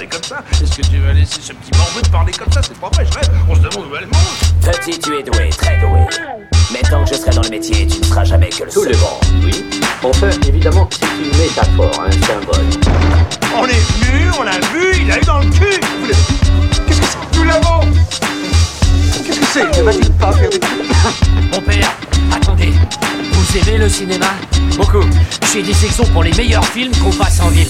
parler comme ça Est-ce que tu vas laisser ce petit morveux te parler comme ça? C'est pas vrai, je rêve. On se demande où elle mange. Petit, tu es doué, très doué. Mais tant que je serai dans le métier, tu ne seras jamais que le Tout seul. le monde, oui. Enfin, évidemment, c'est une métaphore, un symbole. On est venu, on l'a vu, il a eu dans le cul. Vous l'avez- Qu'est-ce que c'est Nous l'avons. Qu'est-ce que c'est? Ne va-t-il pas faire des Mon père, attendez. Vous aimez le cinéma? Beaucoup. J'ai des sections pour les meilleurs films qu'on passe en ville.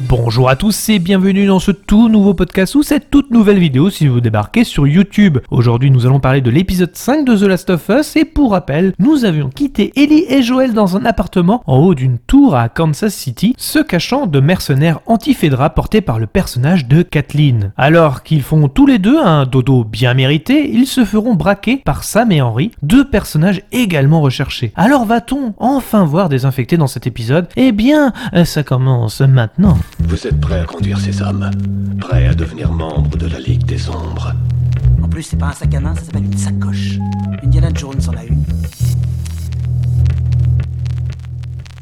Bonjour à tous et bienvenue dans ce tout nouveau podcast ou cette toute nouvelle vidéo si vous débarquez sur YouTube. Aujourd'hui nous allons parler de l'épisode 5 de The Last of Us et pour rappel, nous avions quitté Ellie et Joel dans un appartement en haut d'une tour à Kansas City, se cachant de mercenaires anti-Fedra portés par le personnage de Kathleen. Alors qu'ils font tous les deux un dodo bien mérité, ils se feront braquer par Sam et Henry, deux personnages également recherchés. Alors va-t-on enfin voir des infectés dans cet épisode? Eh bien, ça commence maintenant. Vous êtes prêt à conduire ces hommes? Prêt à devenir membre de la Ligue des Ombres? En plus, c'est pas un sac à main, ça s'appelle une sacoche. Indiana Jones en a une.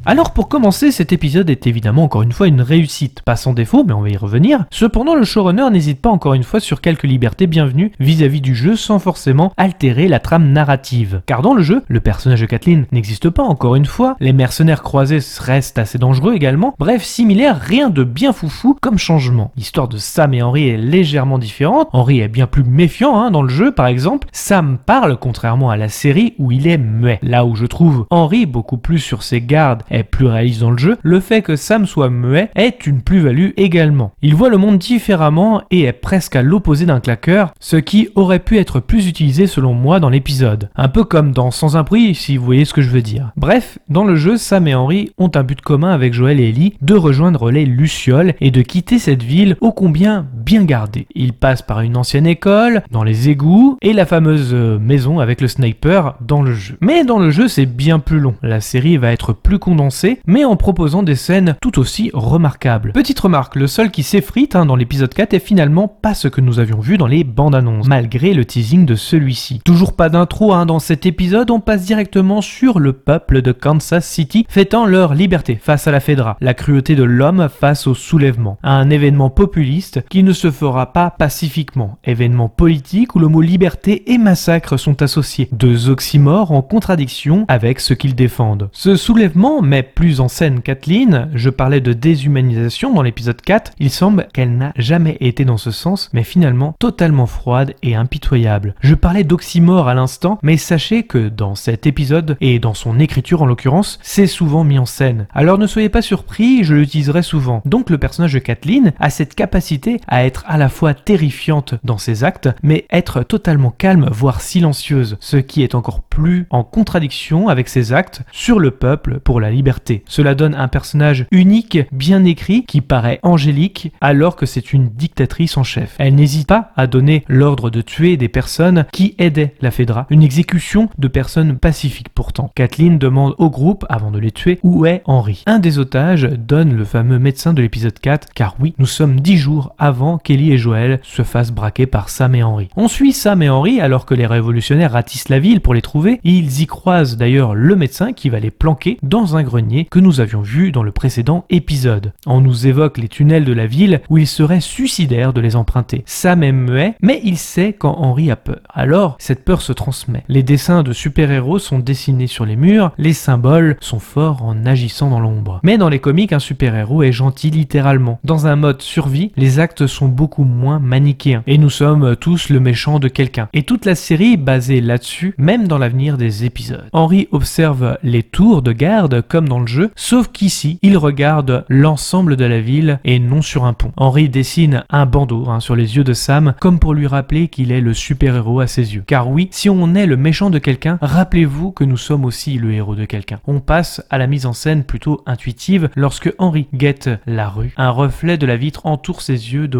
Alors pour commencer, cet épisode est évidemment encore une fois une réussite, pas sans défaut, mais on va y revenir. Cependant, le showrunner n'hésite pas encore une fois sur quelques libertés bienvenues vis-à-vis du jeu sans forcément altérer la trame narrative. Car dans le jeu, le personnage de Kathleen n'existe pas encore une fois, les mercenaires croisés restent assez dangereux également, bref, similaire, rien de bien foufou comme changement. L'histoire de Sam et Henry est légèrement différente, Henry est bien plus méfiant hein, dans le jeu par exemple, Sam parle contrairement à la série où il est muet. Là où je trouve Henry beaucoup plus sur ses gardes est plus réaliste dans le jeu, le fait que Sam soit muet est une plus-value également. Il voit le monde différemment et est presque à l'opposé d'un claqueur, ce qui aurait pu être plus utilisé selon moi dans l'épisode. Un peu comme dans Sans un prix, si vous voyez ce que je veux dire. Bref, dans le jeu, Sam et Henry ont un but commun avec Joël et Ellie de rejoindre les Lucioles et de quitter cette ville ô combien bien gardée. Ils passent par une ancienne école, dans les égouts et la fameuse euh, maison avec le sniper dans le jeu. Mais dans le jeu, c'est bien plus long. La série va être plus condensée mais en proposant des scènes tout aussi remarquables. Petite remarque, le seul qui s'effrite hein, dans l'épisode 4 est finalement pas ce que nous avions vu dans les bandes annonces, malgré le teasing de celui-ci. Toujours pas d'intro hein, dans cet épisode, on passe directement sur le peuple de Kansas City fêtant leur liberté face à la Fedra, la cruauté de l'homme face au soulèvement, un événement populiste qui ne se fera pas pacifiquement, événement politique où le mot liberté et massacre sont associés, deux oxymores en contradiction avec ce qu'ils défendent. Ce soulèvement met plus en scène Kathleen, je parlais de déshumanisation dans l'épisode 4, il semble qu'elle n'a jamais été dans ce sens, mais finalement totalement froide et impitoyable. Je parlais d'oxymore à l'instant, mais sachez que dans cet épisode, et dans son écriture en l'occurrence, c'est souvent mis en scène. Alors ne soyez pas surpris, je l'utiliserai souvent. Donc le personnage de Kathleen a cette capacité à être à la fois terrifiante dans ses actes, mais être totalement calme, voire silencieuse, ce qui est encore plus en contradiction avec ses actes sur le peuple pour la liberté. Cela donne un personnage unique, bien écrit, qui paraît angélique, alors que c'est une dictatrice en chef. Elle n'hésite pas à donner l'ordre de tuer des personnes qui aidaient la Fedra, une exécution de personnes pacifiques pourtant. Kathleen demande au groupe, avant de les tuer, où est Henry. Un des otages donne le fameux médecin de l'épisode 4, car oui, nous sommes dix jours avant qu'Ellie et Joël se fassent braquer par Sam et Henry. On suit Sam et Henry alors que les révolutionnaires ratissent la ville pour les trouver, et ils y croisent d'ailleurs le médecin qui va les planquer dans un grenier que nous avions vu dans le précédent épisode. On nous évoque les tunnels de la ville où il serait suicidaire de les emprunter. Sam est muet, mais il sait quand Henry a peur. Alors, cette peur se transmet. Les dessins de super-héros sont dessinés sur les murs, les symboles sont forts en agissant dans l'ombre. Mais dans les comics, un super-héros est gentil littéralement. Dans un mode survie, les actes sont beaucoup moins manichéens. Et nous sommes tous le méchant de quelqu'un. Et toute la série est basée là-dessus, même dans l'avenir des épisodes. Henry observe les tours de garde comme dans le jeu, sauf qu'ici, il regarde l'ensemble de la ville et non sur un pont. Henry dessine un bandeau hein, sur les yeux de Sam, comme pour lui rappeler qu'il est le super-héros à ses yeux. Car oui, si on est le méchant de quelqu'un, rappelez-vous que nous sommes aussi le héros de quelqu'un. On passe à la mise en scène plutôt intuitive lorsque Henry guette la rue. Un reflet de la vitre entoure ses yeux de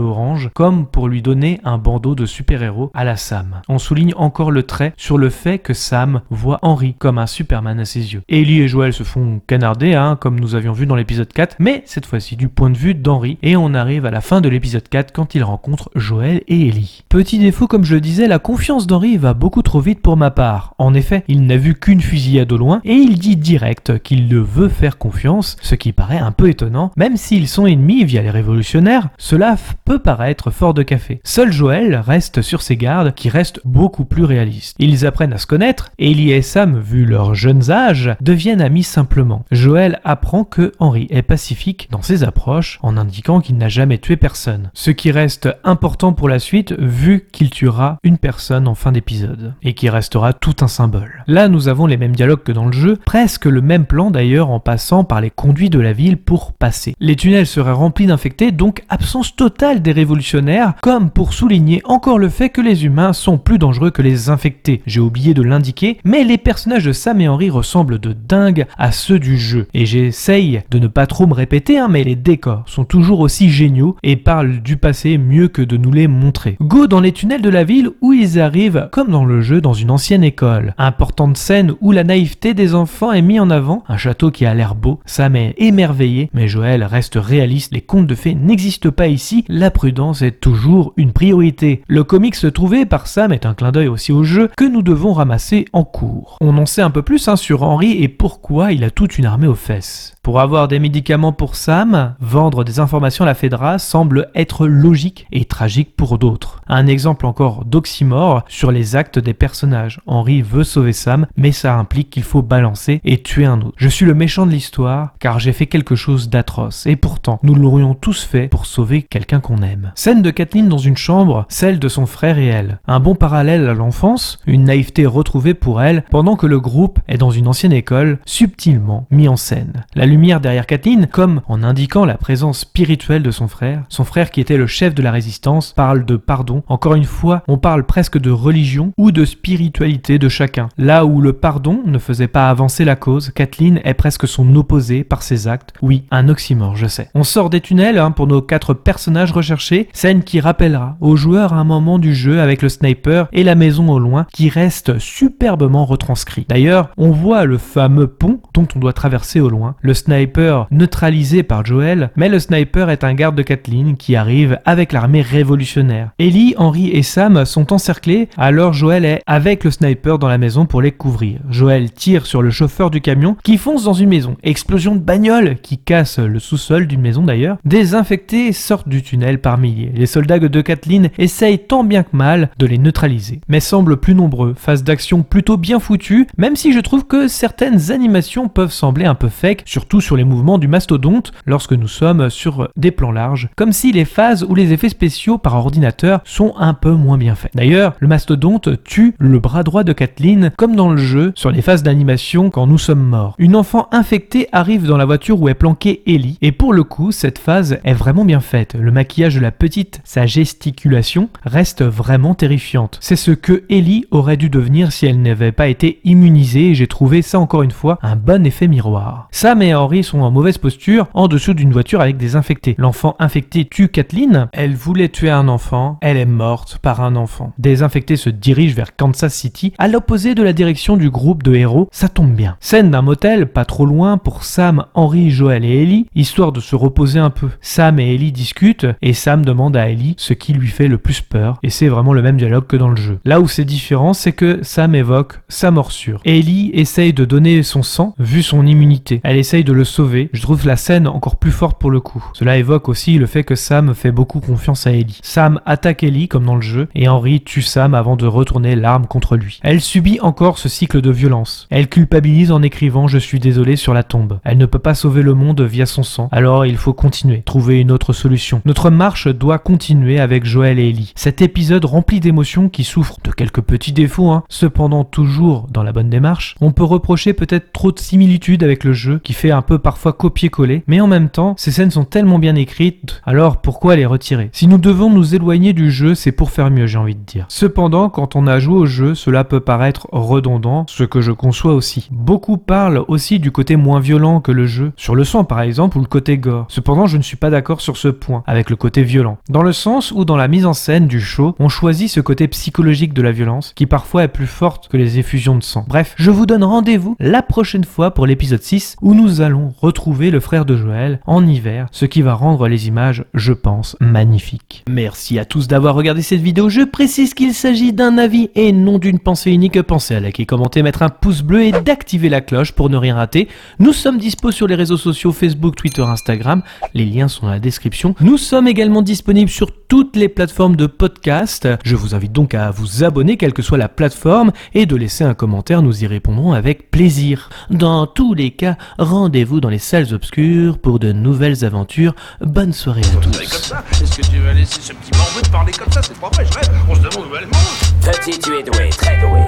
comme pour lui donner un bandeau de super-héros à la Sam. On souligne encore le trait sur le fait que Sam voit Henry comme un Superman à ses yeux. Ellie et Joël se font canarder, hein, comme nous avions vu dans l'épisode 4, mais cette fois-ci du point de vue d'Henri, et on arrive à la fin de l'épisode 4 quand il rencontre Joël et Ellie. Petit défaut, comme je le disais, la confiance d'Henri va beaucoup trop vite pour ma part. En effet, il n'a vu qu'une fusillade au loin, et il dit direct qu'il le veut faire confiance, ce qui paraît un peu étonnant, même s'ils sont ennemis via les révolutionnaires, cela peut paraître fort de café. Seul Joël reste sur ses gardes, qui restent beaucoup plus réalistes. Ils apprennent à se connaître, et Ellie et Sam, vu leurs jeunes âges, deviennent amis simplement. Joël apprend que Henri est pacifique dans ses approches, en indiquant qu'il n'a jamais tué personne. Ce qui reste important pour la suite, vu qu'il tuera une personne en fin d'épisode, et qui restera tout un symbole. Là, nous avons les mêmes dialogues que dans le jeu, presque le même plan d'ailleurs en passant par les conduits de la ville pour passer. Les tunnels seraient remplis d'infectés, donc absence totale des révolutionnaires, comme pour souligner encore le fait que les humains sont plus dangereux que les infectés. J'ai oublié de l'indiquer, mais les personnages de Sam et Henry ressemblent de dingue à ceux du jeu. Et j'essaye de ne pas trop me répéter, hein, mais les décors sont toujours aussi géniaux et parlent du passé mieux que de nous les montrer. Go dans les tunnels de la ville où ils arrivent, comme dans le jeu, dans une ancienne école. Importante scène où la naïveté des enfants est mise en avant, un château qui a l'air beau, Sam est émerveillé, mais Joël reste réaliste, les contes de fées n'existent pas ici, prudence est toujours une priorité. Le comics trouvé par Sam est un clin d'œil aussi au jeu que nous devons ramasser en cours. On en sait un peu plus hein, sur Henry et pourquoi il a toute une armée aux fesses. Pour avoir des médicaments pour Sam, vendre des informations à la Fedra semble être logique et tragique pour d'autres. Un exemple encore d'oxymore sur les actes des personnages. Henry veut sauver Sam, mais ça implique qu'il faut balancer et tuer un autre. Je suis le méchant de l'histoire car j'ai fait quelque chose d'atroce et pourtant nous l'aurions tous fait pour sauver quelqu'un qu'on aime. Scène de Kathleen dans une chambre, celle de son frère et elle. Un bon parallèle à l'enfance, une naïveté retrouvée pour elle pendant que le groupe est dans une ancienne école, subtilement mis en scène. La lumière derrière Kathleen, comme en indiquant la présence spirituelle de son frère. Son frère qui était le chef de la résistance parle de pardon. Encore une fois, on parle presque de religion ou de spiritualité de chacun. Là où le pardon ne faisait pas avancer la cause, Kathleen est presque son opposé par ses actes. Oui, un oxymore, je sais. On sort des tunnels hein, pour nos quatre personnages recherchés, scène qui rappellera aux joueurs un moment du jeu avec le sniper et la maison au loin qui reste superbement retranscrit. D'ailleurs, on voit le fameux pont dont on doit traverser au loin. Le sniper neutralisé par Joel, mais le sniper est un garde de Kathleen qui arrive avec l'armée révolutionnaire. Ellie, Henry et Sam sont encerclés, alors Joel est avec le sniper dans la maison pour les couvrir. Joel tire sur le chauffeur du camion qui fonce dans une maison. Explosion de bagnole qui casse le sous-sol d'une maison d'ailleurs. Des infectés sortent du tunnel par. Les soldats de Kathleen essayent tant bien que mal de les neutraliser, mais semblent plus nombreux, phase d'action plutôt bien foutue, même si je trouve que certaines animations peuvent sembler un peu fake, surtout sur les mouvements du mastodonte lorsque nous sommes sur des plans larges, comme si les phases ou les effets spéciaux par ordinateur sont un peu moins bien faits. D'ailleurs, le mastodonte tue le bras droit de Kathleen comme dans le jeu sur les phases d'animation quand nous sommes morts. Une enfant infectée arrive dans la voiture où est planquée Ellie et pour le coup, cette phase est vraiment bien faite. Le maquillage la petite, sa gesticulation reste vraiment terrifiante. C'est ce que Ellie aurait dû devenir si elle n'avait pas été immunisée et j'ai trouvé ça encore une fois un bon effet miroir. Sam et Henry sont en mauvaise posture en dessous d'une voiture avec des infectés. L'enfant infecté tue Kathleen. Elle voulait tuer un enfant. Elle est morte par un enfant. Des infectés se dirigent vers Kansas City à l'opposé de la direction du groupe de héros. Ça tombe bien. Scène d'un motel pas trop loin pour Sam, Henry, Joel et Ellie, histoire de se reposer un peu. Sam et Ellie discutent et Sam demande à Ellie ce qui lui fait le plus peur et c'est vraiment le même dialogue que dans le jeu. Là où c'est différent, c'est que Sam évoque sa morsure. Ellie essaye de donner son sang vu son immunité. Elle essaye de le sauver, je trouve la scène encore plus forte pour le coup. Cela évoque aussi le fait que Sam fait beaucoup confiance à Ellie. Sam attaque Ellie comme dans le jeu, et Henry tue Sam avant de retourner l'arme contre lui. Elle subit encore ce cycle de violence. Elle culpabilise en écrivant Je suis désolé sur la tombe. Elle ne peut pas sauver le monde via son sang, alors il faut continuer, trouver une autre solution. Notre marche doit continuer avec Joël et Ellie. Cet épisode rempli d'émotions qui souffre de quelques petits défauts, hein, cependant toujours dans la bonne démarche. On peut reprocher peut-être trop de similitudes avec le jeu qui fait un peu parfois copier-coller, mais en même temps, ces scènes sont tellement bien écrites, alors pourquoi les retirer? Si nous devons nous éloigner du jeu, c'est pour faire mieux, j'ai envie de dire. Cependant, quand on a joué au jeu, cela peut paraître redondant, ce que je conçois aussi. Beaucoup parlent aussi du côté moins violent que le jeu, sur le sang par exemple, ou le côté gore. Cependant, je ne suis pas d'accord sur ce point, avec le côté violent. Dans le sens où dans la mise en scène du show, on choisit ce côté psychologique de la violence, qui parfois est plus forte que les effusions de sang. Bref, je vous donne rendez-vous la prochaine fois pour l'épisode 6 où nous allons retrouver le frère de Joël en hiver, ce qui va rendre les images, je pense, magnifiques. Merci à tous d'avoir regardé cette vidéo. Je précise qu'il s'agit d'un avis et non d'une pensée unique. Pensez à liker, commenter, mettre un pouce bleu et d'activer la cloche pour ne rien rater. Nous sommes dispo sur les réseaux sociaux Facebook, Twitter, Instagram. Les liens sont dans la description. Nous sommes également disponibles sur toutes les plateformes de podcast. Je vous invite donc à vous abonner, quelle que soit la plateforme, et de laisser un commentaire. Nous y répondrons avec plaisir. Dans tous les cas, rendez-vous dans les salles obscures pour de nouvelles aventures. Bonne soirée à tous. est-ce que tu vas laisser ce petit morveux te parler comme ça? C'est pas vrai, je rêve. On se demande où elle mange. Petit, tu es doué, très doué.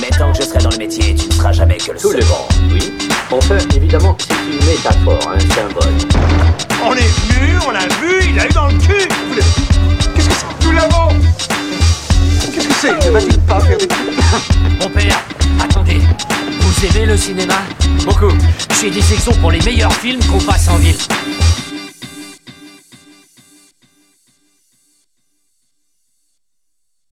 Mais tant que je serai dans le métier, tu ne seras jamais que le Tout le second. monde, oui. Enfin, évidemment, c'est une métaphore, un symbole. On est venu, Mon père, attendez. Vous aimez le cinéma? Beaucoup. J'ai des sections pour les meilleurs films qu'on passe en ville.